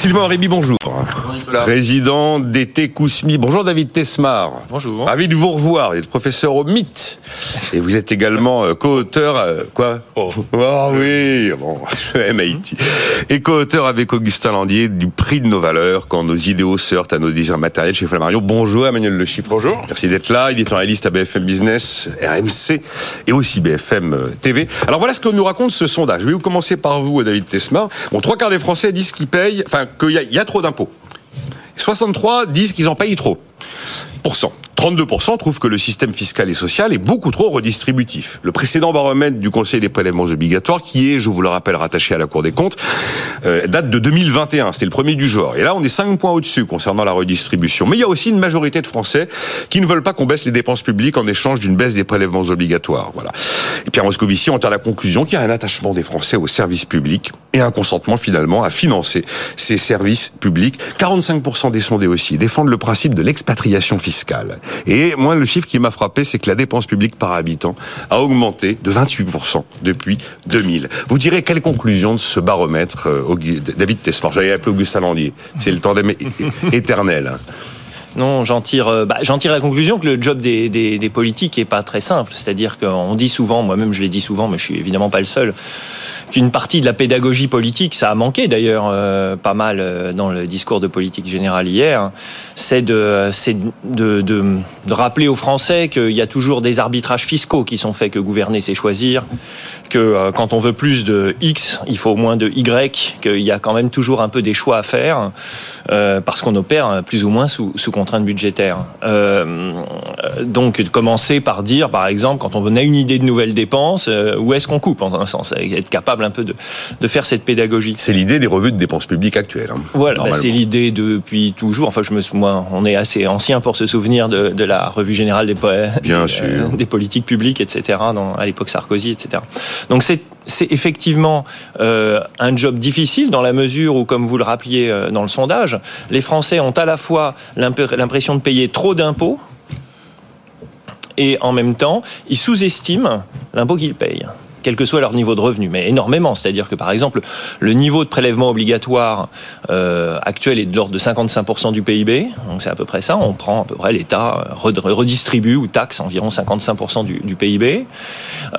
Sylvain Réby, bonjour. Président d'été Kousmi. Bonjour David Tesmar. Bonjour. Ravi de vous revoir. Vous êtes professeur au MIT. Et vous êtes également euh, co-auteur. euh, quoi Oh, oui, bon, MIT. Et co-auteur avec Augustin Landier du prix de nos valeurs quand nos idéaux se heurtent à nos désirs matériels chez Flammarion. Bonjour Emmanuel Le Chypre. Bonjour. Merci d'être là, éditorialiste à BFM Business, RMC et aussi BFM TV. Alors voilà ce que nous raconte ce sondage. Je vais vous commencer par vous, David Tesma. Bon, trois quarts des Français disent qu'ils payent, enfin, qu'il y, a- trop d'impôts. 63 disent qu'ils en payent trop. Pourcent. 32% trouvent que le système fiscal et social est beaucoup trop redistributif. Le précédent baromètre du Conseil des prélèvements obligatoires, qui est, je vous le rappelle, rattaché à la Cour des comptes, euh, date de 2021. C'était le premier du genre. Et là, on est 5 points au-dessus concernant la redistribution. Mais il y a aussi une majorité de Français qui ne veulent pas qu'on baisse les dépenses publiques en échange d'une baisse des prélèvements obligatoires. Voilà. Et Pierre Moscovici en à la conclusion qu'il y a un attachement des Français aux services publics et un consentement finalement à financer ces services publics. 45% des sondés aussi défendent le principe de l'expatriation fiscale. Et moi, le chiffre qui m'a frappé, c'est que la dépense publique par habitant a augmenté de 28% depuis 2000. Vous direz quelle conclusion de ce baromètre, euh, David Tesmar J'avais appelé Augustin Landier. C'est le tandem éternel. hein. Non, j'en tire, euh, bah, j'en tire la conclusion que le job des politiques est pas très simple. C'est-à-dire qu'on dit souvent, moi-même je l'ai dit souvent, mais je suis évidemment pas le seul, qu'une partie de la pédagogie politique, ça a manqué d'ailleurs euh, pas mal euh, dans le discours de politique générale hier, hein, c'est de, rappeler aux Français qu'il y a toujours des arbitrages fiscaux qui sont faits, que gouverner c'est choisir, que euh, quand on veut plus de X, il faut moins de Y, qu'il y a quand même toujours un peu des choix à faire, parce qu'on opère plus ou moins sous, sous contrainte budgétaire. Donc, commencer par dire, par exemple, quand on a une idée de nouvelles dépenses, où est-ce qu'on coupe, en un sens, être capable un peu de, de faire cette pédagogie. C'est l'idée des revues de dépenses publiques actuelles. hein, Voilà, bah, c'est l'idée depuis toujours. Enfin, je me, moi, on est assez ancien pour se souvenir de, de la revue générale des, Bien des, sûr. des politiques publiques, etc. Dans, à l'époque Sarkozy, etc. Donc c'est c'est effectivement euh, un job difficile dans la mesure où, comme vous le rappeliez euh, dans le sondage, les Français ont à la fois l'imp- l'impression de payer trop d'impôts et en même temps, ils sous-estiment l'impôt qu'ils payent quel que soit leur niveau de revenu, mais énormément. C'est-à-dire que, par exemple, le niveau de prélèvement obligatoire euh, actuel est de l'ordre de 55% du PIB, donc c'est à peu près ça. On prend à peu près l'État euh, red- redistribue ou taxe environ 55% du, PIB.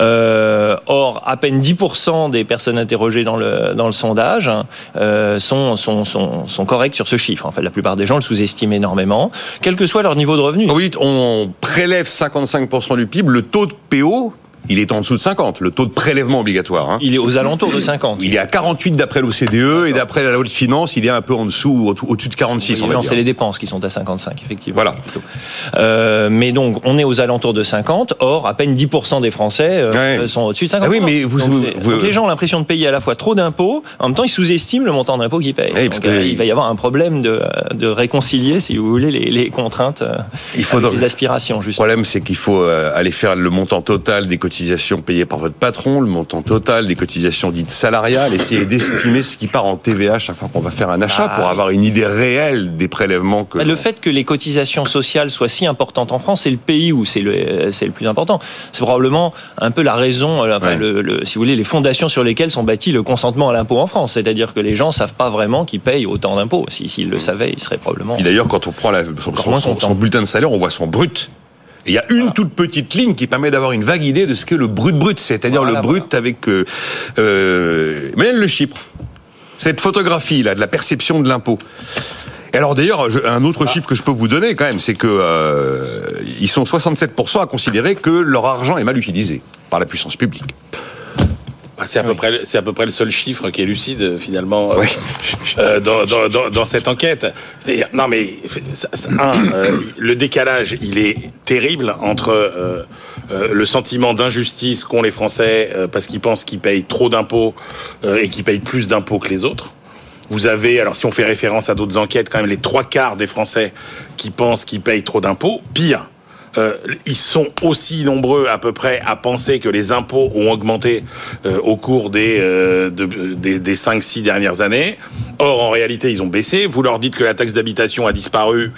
Euh, or, à peine 10% des personnes interrogées dans le, dans le sondage euh, sont, sont, sont, sont correctes sur ce chiffre. En fait, la plupart des gens le sous-estiment énormément, quel que soit leur niveau de revenu. Quand vous dites on prélève 55% du PIB, le taux de PO, il est en dessous de 50, le taux de prélèvement obligatoire. hein. Il est aux alentours de 50. Il est à 48 d'après l'OCDE et d'après la loi de finances, il est un peu en dessous, au- au-dessus de 46, Oui, non, c'est les dépenses qui sont à 55, effectivement. Voilà. Euh, mais donc, on est aux alentours de 50. Or, à peine 10% des Français euh, Ouais. sont au-dessus de 50. Ah oui, mais vous- donc, vous- c'est- vous- donc les gens ont l'impression de payer à la fois trop d'impôts, en même temps, ils sous-estiment le montant d'impôts qu'ils payent. Parce Donc, euh, il va y avoir un problème de, de réconcilier, si vous voulez, les, les contraintes, euh, Il faut avec donc- les aspirations, Le justement. problème, c'est qu'il faut euh, aller faire le montant total des cotisations payées par votre patron, le montant total des cotisations dites salariales, essayer d'estimer ce qui part en TVA chaque fois qu'on va faire un achat Ah. pour avoir une idée réelle des prélèvements que. Bah, Le fait que les cotisations sociales soient si importantes en France, c'est le pays où c'est le, c'est le plus important. C'est probablement un peu la raison, euh, enfin, Ouais. le, le- si vous voulez, les fondations sur lesquelles sont bâtis le consentement à l'impôt en France. C'est-à-dire que les gens savent pas vraiment qu'ils payent autant d'impôts. Si- S'ils le savaient, ils seraient probablement. Et d'ailleurs, quand on prend la- son, Encore son- moins son- content. son bulletin de salaire, on voit son brut. Il y a une toute petite ligne qui permet d'avoir une vague idée de ce qu'est le brut brut, c'est-à-dire Voilà, le brut avec euh, euh, Emmanuel Le Chypre. Cette photographie là de la perception de l'impôt. Et alors d'ailleurs, un autre chiffre que je peux vous donner quand même, c'est que euh, ils sont 67% à considérer que leur argent est mal utilisé par la puissance publique. Ah, C'est à, peu près, c'est à peu près le seul chiffre qui est lucide, euh, finalement, euh, Oui. euh, dans, dans, dans, dans cette enquête. C'est-à-dire, non, mais, un, euh, le décalage, il est terrible entre euh, euh, le sentiment d'injustice qu'ont les Français euh, parce qu'ils pensent qu'ils payent trop d'impôts euh, et qu'ils payent plus d'impôts que les autres. Vous avez, alors si on fait référence à d'autres enquêtes, quand même les trois quarts des Français qui pensent qu'ils payent trop d'impôts. Pire, euh, ils sont aussi nombreux à peu près à penser que les impôts ont augmenté euh, au cours des, euh, de- des, des 5-6 dernières années. Or, en réalité, ils ont baissé. Vous leur dites que la taxe d'habitation a disparu.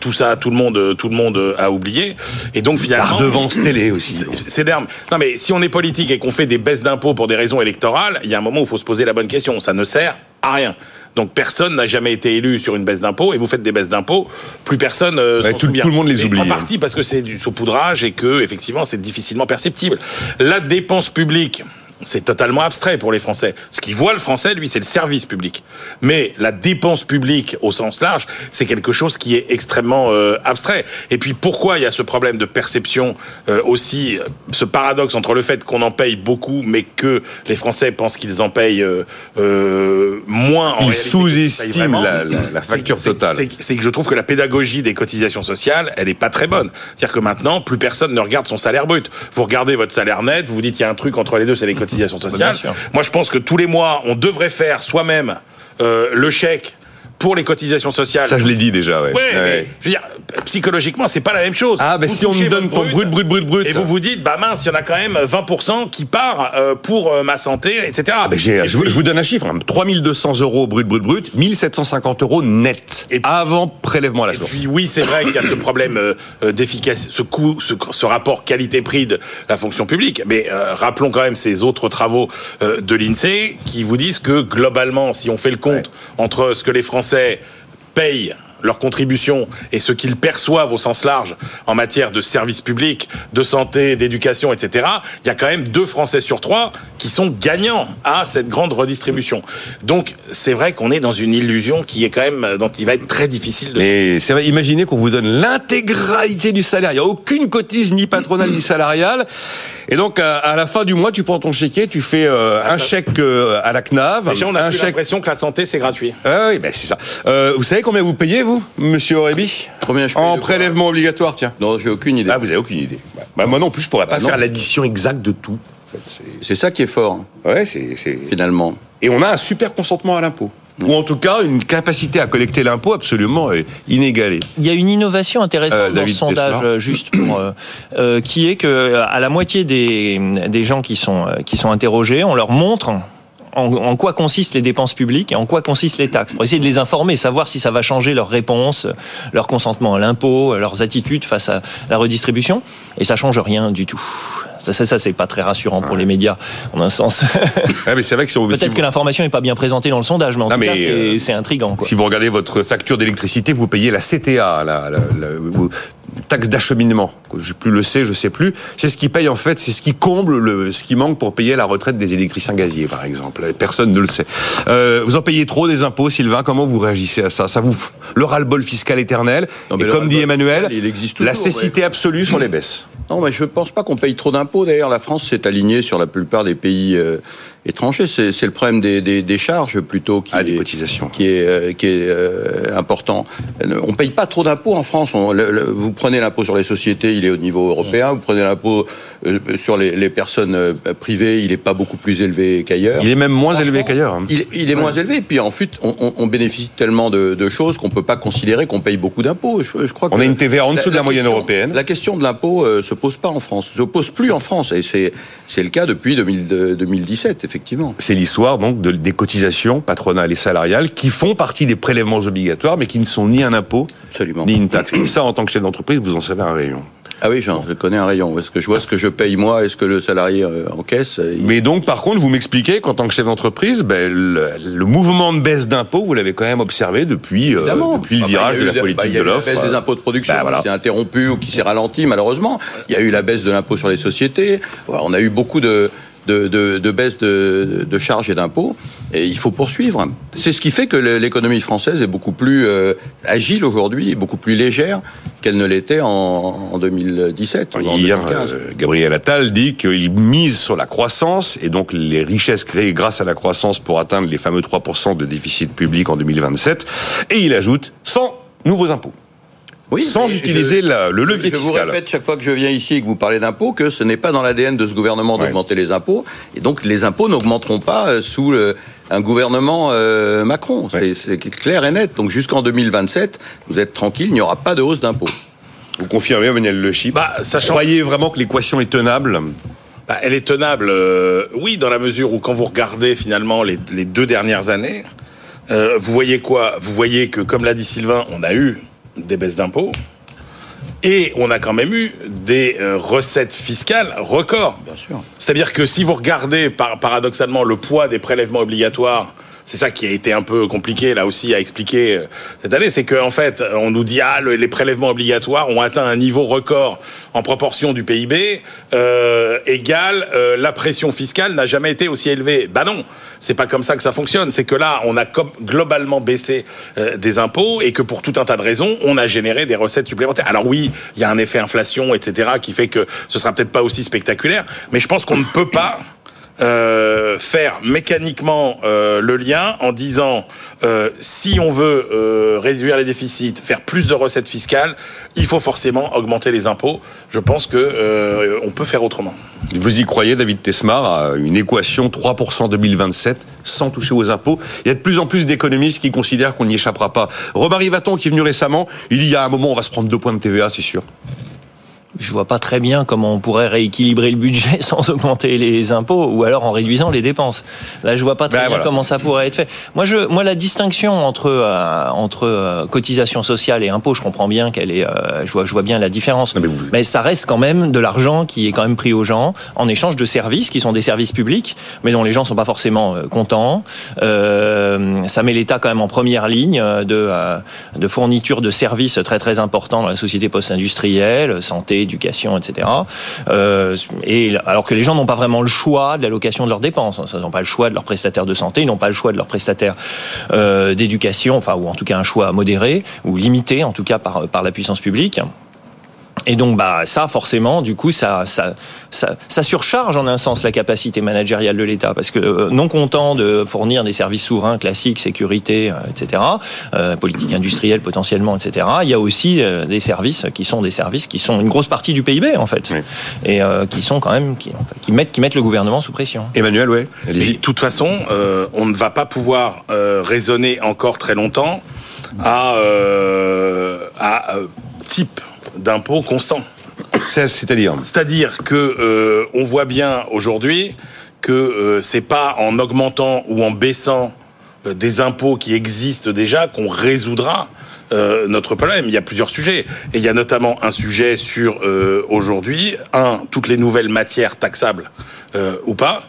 Tout ça, tout le monde, tout le monde a oublié. Et donc, La finalement... redevance télé aussi. C'est- d'armes. Non, mais si on est politique et qu'on fait des baisses d'impôts pour des raisons électorales, il y a un moment où il faut se poser la bonne question. Ça ne sert à rien. Donc personne n'a jamais été élu sur une baisse d'impôts et vous faites des baisses d'impôts, plus personne euh, Ouais, tout- tout le monde les oublie, En hein. partie parce que c'est du saupoudrage et que effectivement c'est difficilement perceptible. La dépense publique. C'est totalement abstrait pour les Français. Ce qui voit le Français, lui, c'est le service public. Mais la dépense publique au sens large, c'est quelque chose qui est extrêmement euh, abstrait. Et puis pourquoi il y a ce problème de perception euh, aussi, euh, ce paradoxe entre le fait qu'on en paye beaucoup, mais que les Français pensent qu'ils en payent euh, moins. en Ils payent sous-estiment la, la- la facture totale. c'est- que je trouve que la pédagogie des cotisations sociales, elle est pas très bonne. C'est-à-dire que maintenant, plus personne ne regarde son salaire brut. Vous regardez votre salaire net, vous vous dites il y a un truc entre les deux, c'est les cotisations sociales. sûr. Moi, je pense que tous les mois, on devrait faire soi-même euh, le chèque pour les cotisations sociales. Ça, je l'ai dit déjà, ouais. Ouais, Ouais. mais je veux dire, psychologiquement, c'est pas la même chose. Ah, ben Vous si on me donne ton brut, brut, brut, brut. et vous vous dites, bah mince, il y en a quand même 20% qui part euh, pour euh, ma santé, etc. Ah ben Et je, vous- puis- je vous donne un chiffre, hein. 3200 euros brut, brut, brut, 1750 euros net, Et- avant prélèvement à la Et source. puis oui, c'est vrai qu'il y a ce problème euh, d'efficacité, ce coût, ce, ce rapport qualité-prix de la fonction publique. Mais euh, rappelons quand même ces autres travaux euh, de l'INSEE qui vous disent que globalement, si on fait le compte entre ce que les Français payent leurs contributions et ce qu'ils perçoivent au sens large en matière de services publics, de santé, d'éducation, etc., il y a quand même deux Français sur trois qui sont gagnants à cette grande redistribution. Donc, c'est vrai qu'on est dans une illusion qui est quand même, dont il va être très difficile de Mais imaginez qu'on vous donne l'intégralité du salaire. Il n'y a aucune cotise ni patronale ni salariale. Et donc, à, à la fin du mois, tu prends ton chéquier, tu fais euh, un chèque euh, à la CNAV, Déjà, on a un plus chèque. l'impression que la santé, c'est gratuit. Ah oui, ben c'est ça. Euh, vous savez combien vous payez, vous, monsieur Aurébi Combien je paye En prélèvement obligatoire, tiens. Non, j'ai aucune idée. Ah, vous avez aucune idée. Bah, moi non plus, je pourrais pas Bah, non. faire l'addition exacte de tout. En fait, c'est- ça qui est fort, Ouais, c'est. c'est- finalement. Et on a un super consentement à l'impôt. Ou en tout cas, une capacité à collecter l'impôt absolument euh, inégalée. Il y a une innovation intéressante Euh, dans ce sondage, euh, juste pour, euh, qui est que à la moitié des, des gens qui sont, qui sont interrogés, on leur montre en, en quoi consistent les dépenses publiques et en quoi consistent les taxes, pour essayer de les informer, savoir si ça va changer leur réponse, leur consentement à l'impôt, leurs attitudes face à la redistribution, et ça change rien du tout. Ça, ça, ça c'est pas très rassurant pour les médias, en un sens. Ouais, mais c'est vrai que si Peut-être vous- que l'information n'est pas bien présentée dans le sondage, mais en Non, tout mais, cas, c'est euh, c'est intriguant. Quoi. Si vous regardez votre facture d'électricité, vous payez la CTA, la, la- la- ou- taxe d'acheminement. Je plus le sais, je sais plus. C'est ce qui paye en fait, c'est ce qui comble le, ce qui manque pour payer la retraite des électriciens gaziers, par exemple. Personne ne le sait. Euh, vous en payez trop des impôts, Sylvain. Comment vous réagissez à ça? Ça vous le ras-le-bol fiscal éternel Non, Et comme dit Emmanuel, fiscal, il existe la cécité absolue sur les baisses. Non, mais je pense pas qu'on paye trop d'impôts. D'ailleurs, la France s'est alignée sur la plupart des pays euh, étrangers. C'est c'est le problème des, des, des charges plutôt qui Ah, des est, cotisations. qui est, euh, qui est euh, important. On paye pas trop d'impôts en France. On- le- le- vous prenez l'impôt sur les sociétés, il est au niveau européen. Vous prenez l'impôt euh, sur les, les personnes euh, privées, il est pas beaucoup plus élevé qu'ailleurs. Il est même moins élevé qu'ailleurs. hein. Il, il est moins élevé. Et puis ensuite, on, on, on bénéficie tellement de, de choses qu'on peut pas considérer qu'on paye beaucoup d'impôts. Je, je crois On que a une TVA en dessous de la moyenne question- européenne. La question de l'impôt euh, se pose pas en France, se pose plus en France, et c'est c'est le cas depuis 2000 de- 2017, effectivement. C'est l'histoire donc de- des cotisations patronales et salariales qui font partie des prélèvements obligatoires, mais qui ne sont ni un impôt Absolument. ni une taxe. Et ça, en tant que chef d'entreprise, vous en savez un rayon. Ah oui, je connais un rayon. Est-ce que je vois ce que je paye moi, est-ce que le salarié euh, encaisse il- Mais donc, par contre, vous m'expliquez qu'en tant que chef d'entreprise, ben, le, le mouvement de baisse d'impôts, vous l'avez quand même observé depuis, euh, depuis le virage de la politique bah, il y a de eu l'offre. La baisse des impôts de production Bah, voilà. qui s'est interrompue ou qui s'est ralentie, malheureusement. Il y a eu la baisse de l'impôt sur les sociétés. On a eu beaucoup de, de, de, de baisse de, de charges et d'impôts. Et il faut poursuivre. C'est ce qui fait que l'économie française est beaucoup plus euh, agile aujourd'hui, beaucoup plus légère qu'elle ne l'était en, en 2017 ou en Hier, 2015. euh, Gabriel Attal dit qu'il mise sur la croissance et donc les richesses créées grâce à la croissance pour atteindre les fameux 3% de déficit public en 2027. Et il ajoute 100 nouveaux impôts. Oui, sans utiliser je- la- le levier Je vous fiscal. répète chaque fois que je viens ici et que vous parlez d'impôts que ce n'est pas dans l'ADN de ce gouvernement Ouais. d'augmenter les impôts. Et donc les impôts n'augmenteront pas euh, sous le- un gouvernement euh, Macron. C'est- Ouais. C'est clair et net. Donc jusqu'en 2027, vous êtes tranquille, il n'y aura pas de hausse d'impôts. Vous confirmez, Emmanuel Le Chip Bah, sachant- Croyez vraiment que l'équation est tenable Bah, elle est tenable, euh, oui, dans la mesure où quand vous regardez finalement les, les deux dernières années, euh, vous voyez quoi? Vous voyez que, comme l'a dit Sylvain, on a eu des baisses d'impôts et on a quand même eu des euh, recettes fiscales records. Bien sûr. C'est-à-dire que si vous regardez par- paradoxalement le poids des prélèvements obligatoires c'est ça qui a été un peu compliqué là aussi à expliquer euh, cette année, c'est qu'en en fait, on nous dit ah les prélèvements obligatoires ont atteint un niveau record en proportion du PIB euh, euh, la pression fiscale n'a jamais été aussi élevée. Bah non, c'est pas comme ça que ça fonctionne. C'est que là, on a globalement baissé euh, des impôts et que pour tout un tas de raisons, on a généré des recettes supplémentaires. Alors oui, il y a un effet inflation, etc., qui fait que ce sera peut-être pas aussi spectaculaire, mais je pense qu'on ne peut pas euh, faire mécaniquement euh, le lien en disant euh, si on veut réduire les déficits, faire plus de recettes fiscales, il faut forcément augmenter les impôts. Je pense que on peut faire autrement. Vous y croyez, David Tesmar, à une équation 3% 2027 sans toucher aux impôts? Il y a de plus en plus d'économistes qui considèrent qu'on n'y échappera pas. Romary Vaton, qui est venu récemment, il y a un moment, on va se prendre deux points de TVA, c'est sûr je vois pas très bien comment on pourrait rééquilibrer le budget sans augmenter les impôts ou alors en réduisant les dépenses. Là, je vois pas très ben bien comment ça pourrait être fait. Moi, je, moi, la distinction entre euh, entre euh, cotisation sociale et impôt, je comprends bien qu'elle est, euh, je vois, je vois bien la différence. mais, mais, ça reste quand même de l'argent qui est quand même pris aux gens en échange de services qui sont des services publics, mais dont les gens sont pas forcément contents. ça met l'État quand même en première ligne de de fourniture de services très très importants dans la société post-industrielle, santé éducation, etc. Euh, et alors que les gens n'ont pas vraiment le choix de l'allocation de leurs dépenses. Hein. Ils n'ont pas le choix de leur prestataire de santé, ils n'ont pas le choix de leur prestataire euh, d'éducation, enfin ou en tout cas un choix modéré ou limité en tout cas par la puissance publique. Et donc, bah, ça, forcément, du coup, ça, ça, ça, ça surcharge en un sens la capacité managériale de l'État, parce que euh, non content de fournir des services souverains classiques, sécurité, euh, etc., euh, politique industrielle potentiellement, etc., il y a aussi des services qui sont des services qui sont une grosse partie du PIB en fait, et qui sont quand même qui, qui, mettent qui mettent le gouvernement sous pression. Emmanuel, ouais. De toute façon, on ne va pas pouvoir raisonner encore très longtemps à, à type d'impôts constants. C'est-à-dire C'est-à-dire que euh, on voit bien aujourd'hui que euh, c'est pas en augmentant ou en baissant euh, des impôts qui existent déjà qu'on résoudra notre problème. Il y a plusieurs sujets. Et il y a notamment un sujet sur aujourd'hui, un, toutes les nouvelles matières taxables ou pas.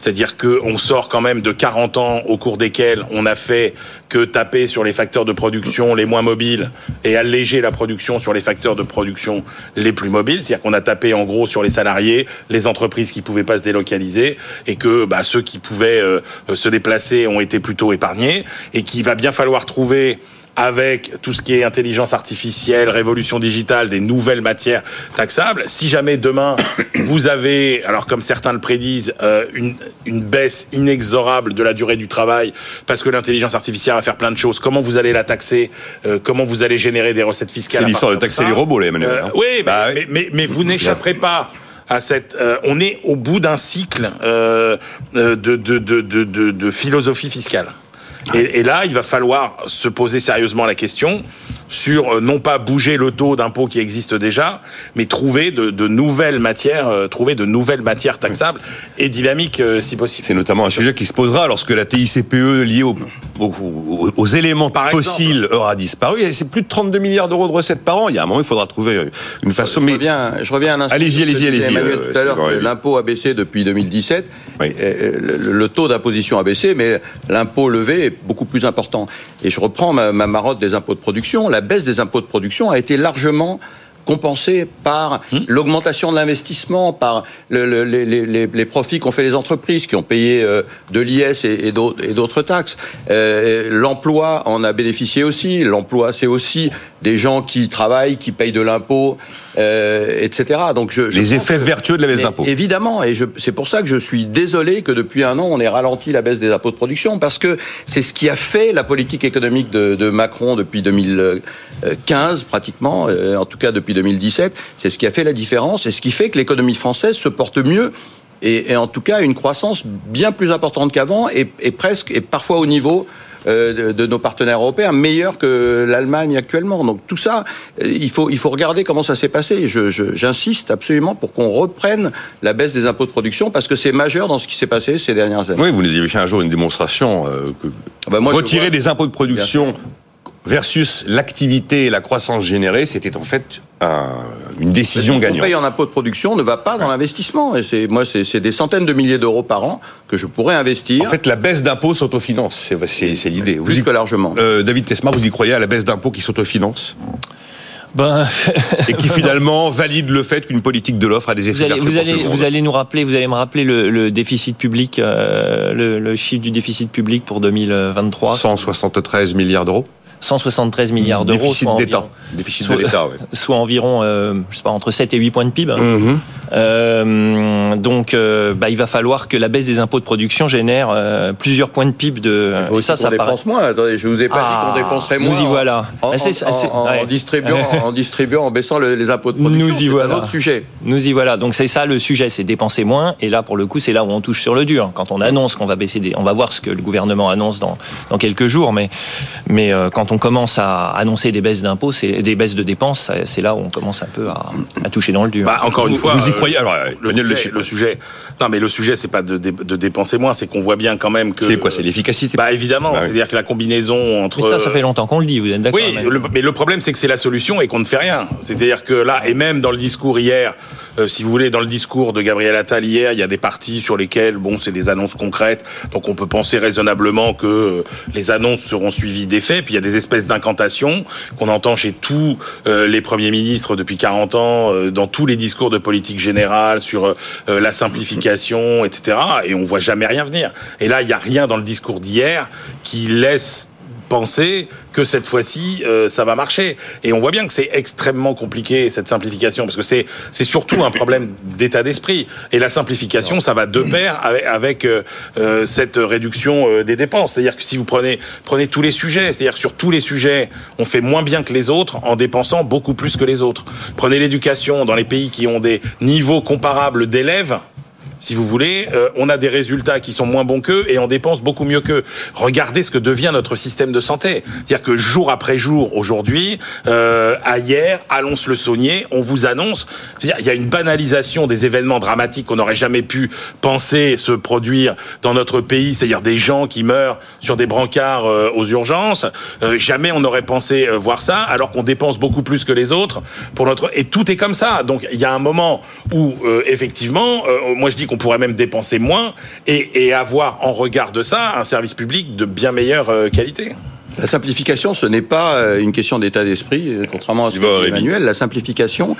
C'est-à-dire qu'on sort quand même de 40 ans au cours desquels on a fait que taper sur les facteurs de production les moins mobiles et alléger la production sur les facteurs de production les plus mobiles. C'est-à-dire qu'on a tapé en gros sur les salariés, les entreprises qui pouvaient pas se délocaliser et que bah, ceux qui pouvaient euh, se déplacer ont été plutôt épargnés et qu'il va bien falloir trouver avec tout ce qui est intelligence artificielle, révolution digitale, des nouvelles matières taxables. Si jamais demain vous avez, alors comme certains le prédisent, euh, une, une baisse inexorable de la durée du travail parce que l'intelligence artificielle va faire plein de choses, comment vous allez la taxer euh, Comment vous allez générer des recettes fiscales C'est l'histoire de taxer les robots, là, Emmanuel. Euh, oui, bah mais, mais, mais, vous n'échapperez pas à cette. on est au bout d'un cycle de, de, de, de, de philosophie fiscale. Et, là, il va falloir se poser sérieusement la question sur euh, non pas bouger le taux d'impôt qui existe déjà, mais trouver de, de nouvelles matières, euh, trouver de nouvelles matières taxables et dynamiques euh, si possible. C'est notamment un sujet qui se posera lorsque la TICPE liée aux, aux, aux éléments par fossiles aura disparu. C'est plus de 32 milliards d'euros de recettes par an. Il y a un moment, il faudra trouver une façon. Je reviens, je reviens un instant. Allez-y, allez-y, allez-y. tout à l'heure, l'impôt a baissé depuis 2017. Oui. Le, le, taux d'imposition a baissé, mais l'impôt levé est beaucoup plus important. Et je reprends ma, ma marotte des impôts de production. La baisse des impôts de production a été largement compensée par hmm. l'augmentation de l'investissement, par le, les, les, les, profits qu'ont fait les entreprises, qui ont payé euh, de l'IS et, et d'autres taxes. Euh, L'emploi en a bénéficié aussi. L'emploi, c'est aussi des gens qui travaillent, qui payent de l'impôt, euh, etc. Donc je, je les effets vertueux de la baisse d'impôts. Évidemment, et c'est pour ça que je suis désolé que depuis un an on ait ralenti la baisse des impôts de production parce que c'est ce qui a fait la politique économique de, de Macron depuis 2015 pratiquement, euh, en tout cas depuis 2017. C'est ce qui a fait la différence et ce qui fait que l'économie française se porte mieux et, et, en tout cas une croissance bien plus importante qu'avant et, et presque et parfois au niveau euh, de, nos partenaires européens, meilleurs que l'Allemagne actuellement. Donc tout ça, euh, il faut, il faut regarder comment ça s'est passé. J'insiste absolument pour qu'on reprenne la baisse des impôts de production parce que c'est majeur dans ce qui s'est passé ces dernières années. Oui, vous nous avez fait un jour une démonstration euh, que ah bah retirer des impôts de production versus l'activité et la croissance générée, c'était en fait un une décision Tout ce qu'on gagnante. paye en impôt de production ne va pas dans l'investissement. Et c'est moi, c'est c'est des centaines de milliers d'euros par an que je pourrais investir. En fait, la baisse d'impôts s'autofinance, c'est- c'est c'est l'idée. Vous plus y- que largement. Euh, David Tesma, vous y croyez à la baisse d'impôts qui s'autofinance? Ben, et qui finalement valide le fait qu'une politique de l'offre a des effets vous allez, vous allez, vous nous rappeler, vous allez me rappeler le, le déficit public, euh, le, le chiffre du déficit public pour 2023. 173 milliards d'euros. 173 milliards d'euros. Déficit d'État. environ- Déficit soit- de l'État, ouais. soit environ, euh, je sais pas, entre 7 et 8 points de PIB. Mhm. Euh, donc, euh, bah, il va falloir que la baisse des impôts de production génère euh, plusieurs points de PIB de. Il faut et ça, ça paraît. dépense moins. Attendez, je vous ai pas Ah, dit qu'on dépenserait nous moins. y en- voilà. En, Ah, c'est- en- c'est- en- ouais. en distribuant, en distribuant, en baissant le- les impôts de production. Nous y c'est voilà. un autre sujet. Nous y voilà. Donc c'est ça le sujet, c'est dépenser moins. Et là, pour le coup, c'est là où on touche sur le dur. Quand on annonce qu'on va baisser des, on va voir ce que le gouvernement annonce dans dans quelques jours. Mais mais euh, quand on commence à annoncer des baisses d'impôts, c'est des baisses de dépenses, c'est là où on commence un peu à, à toucher dans le dur. Bah, encore une Vous- fois, vous y euh, croyez Alors, le sujet, Chip. le sujet, non mais le sujet, c'est pas de, dé- de dépenser moins, c'est qu'on voit bien quand même que. C'est quoi C'est l'efficacité Bah évidemment, Bah oui. c'est-à-dire que la combinaison entre. mais ça, ça fait longtemps qu'on le dit. Vous êtes d'accord Oui, mais- le- mais le problème c'est que c'est la solution et qu'on ne fait rien. C'est-à-dire que là, et même dans le discours hier, euh, si vous voulez, dans le discours de Gabriel Attal hier, il y a des parties sur lesquelles, bon, c'est des annonces concrètes, donc on peut penser raisonnablement que euh, les annonces seront suivies des faits. Puis il y a des espèces d'incantations qu'on entend chez tous euh, les premiers ministres depuis 40 ans, euh, dans tous les discours de politique générale sur euh, la simplification, etc. Et on voit jamais rien venir. Et là, il y a rien dans le discours d'hier qui laisse penser que cette fois-ci euh, ça va marcher. Et on voit bien que c'est extrêmement compliqué cette simplification parce que c'est c'est surtout un problème d'état d'esprit. Et la simplification ça va de pair avec, euh, euh, cette réduction euh, des dépenses. C'est-à-dire que si vous prenez prenez tous les sujets c'est-à-dire sur tous les sujets on fait moins bien que les autres en dépensant beaucoup plus que les autres. Prenez l'éducation dans les pays qui ont des niveaux comparables d'élèves si vous voulez, euh, on a des résultats qui sont moins bons qu'eux et on dépense beaucoup mieux qu'eux. Regardez ce que devient notre système de santé. C'est-à-dire que jour après jour, aujourd'hui, euh, à hier, à Lons-le-Saunier, on vous annonce, il y a une banalisation des événements dramatiques qu'on n'aurait jamais pu penser se produire dans notre pays, c'est-à-dire des gens qui meurent sur des brancards euh, aux urgences. Euh, jamais on n'aurait pensé euh, voir ça, alors qu'on dépense beaucoup plus que les autres pour notre et tout est comme ça. Donc il y a un moment où euh, effectivement, moi je dis qu'on pourrait même dépenser moins et, et avoir en regard de ça un service public de bien meilleure euh, qualité. La simplification, ce n'est pas euh, une question d'état d'esprit, euh, contrairement à ce que dit. Emmanuel. La simplification,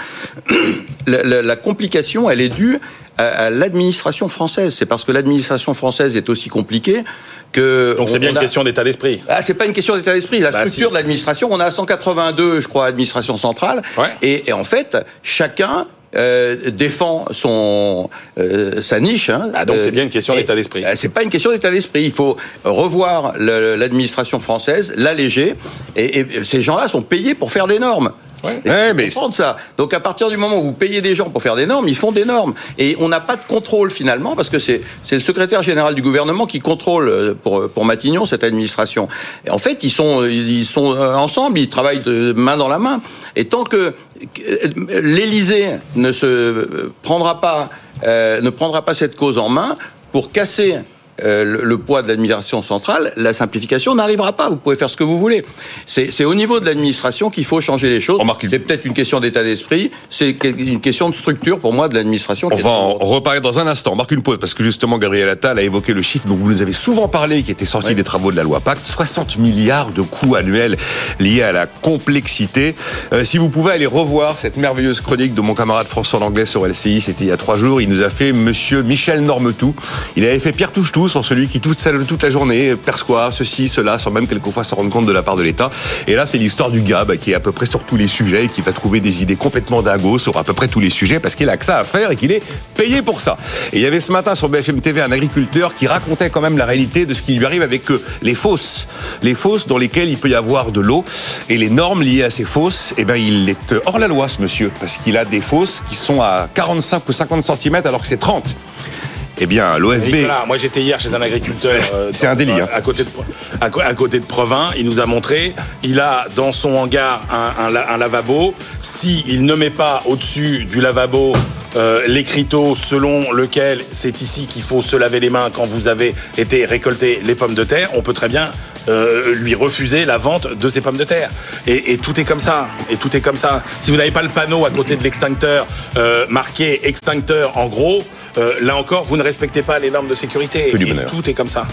la, la- la complication, elle est due à, à l'administration française. C'est parce que l'administration française est aussi compliquée que. Donc c'est on- bien on une a- question d'état d'esprit. Ah, c'est pas une question d'état d'esprit. La Bah, structure si. de l'administration, on a 182, je crois, administrations centrales. Ouais. Et, et en fait, chacun euh, défend son euh, sa niche. Hein, Ah, donc Euh, c'est bien une question d'état d'esprit. euh, C'est pas une question d'état d'esprit. Il faut revoir l'administration française, l'alléger. Et, et ces gens-là sont payés pour faire des normes. Ouais. Faut mais ça. Donc à partir du moment où vous payez des gens pour faire des normes, ils font des normes. Et on n'a pas de contrôle finalement, parce que c'est c'est le secrétaire général du gouvernement qui contrôle euh, pour, pour Matignon cette administration. Et en fait, ils sont, ils sont euh, ensemble, ils travaillent de main dans la main. Et tant que euh, l'Élysée ne se euh, prendra pas, euh, ne prendra pas cette cause en main pour casser euh, le, le poids de l'administration centrale, la simplification n'arrivera pas. Vous pouvez faire ce que vous voulez. C'est au niveau de l'administration qu'il faut changer les choses. C'est peut-être une question d'état d'esprit, c'est une question de structure pour moi de l'administration. On va en reparler dans un instant. On marque une pause parce que justement Gabriel Attal a évoqué le chiffre dont vous nous avez souvent parlé, qui était sorti des travaux de la loi Pacte, 60 milliards de coûts annuels liés à la complexité. Euh, si vous pouvez aller revoir cette merveilleuse chronique de mon camarade François Langlais sur LCI, c'était il y a trois jours, il nous a fait Monsieur Michel Normetou. Il avait fait Pierre Touche-Tout sur celui qui toute la journée perçoit ceci, cela, sans même quelquefois se rendre compte de la part de l'État. Et là, c'est l'histoire du gars bah, qui est à peu près sur tous les sujets et qui va trouver des idées complètement dingos sur à peu près tous les sujets parce qu'il a que ça à faire et qu'il est payé pour ça. Et il y avait ce matin sur BFM TV un agriculteur qui racontait quand même la réalité de ce qui lui arrive avec euh, les fosses. Les fosses dans lesquelles il peut y avoir de l'eau et les normes liées à ces fosses, eh ben, il est euh, hors la loi ce monsieur parce qu'il a des fosses qui sont à 45 ou 50 cm alors que c'est 30 eh bien, l'OFB. Moi, j'étais hier chez un agriculteur. Euh, c'est un délire. À, côté de, à, Provins, il nous a montré, il a dans son hangar un, lavabo. Si il ne met pas au-dessus du lavabo euh, l'écriteau selon lequel c'est ici qu'il faut se laver les mains quand vous avez été récolter les pommes de terre, on peut très bien euh, lui refuser la vente de ses pommes de terre. Et, tout est comme ça. Et tout est comme ça. Si vous n'avez pas le panneau à côté de l'extincteur euh, marqué extincteur en gros, euh, là encore, vous ne respectez pas les normes de sécurité. Et tout est comme ça.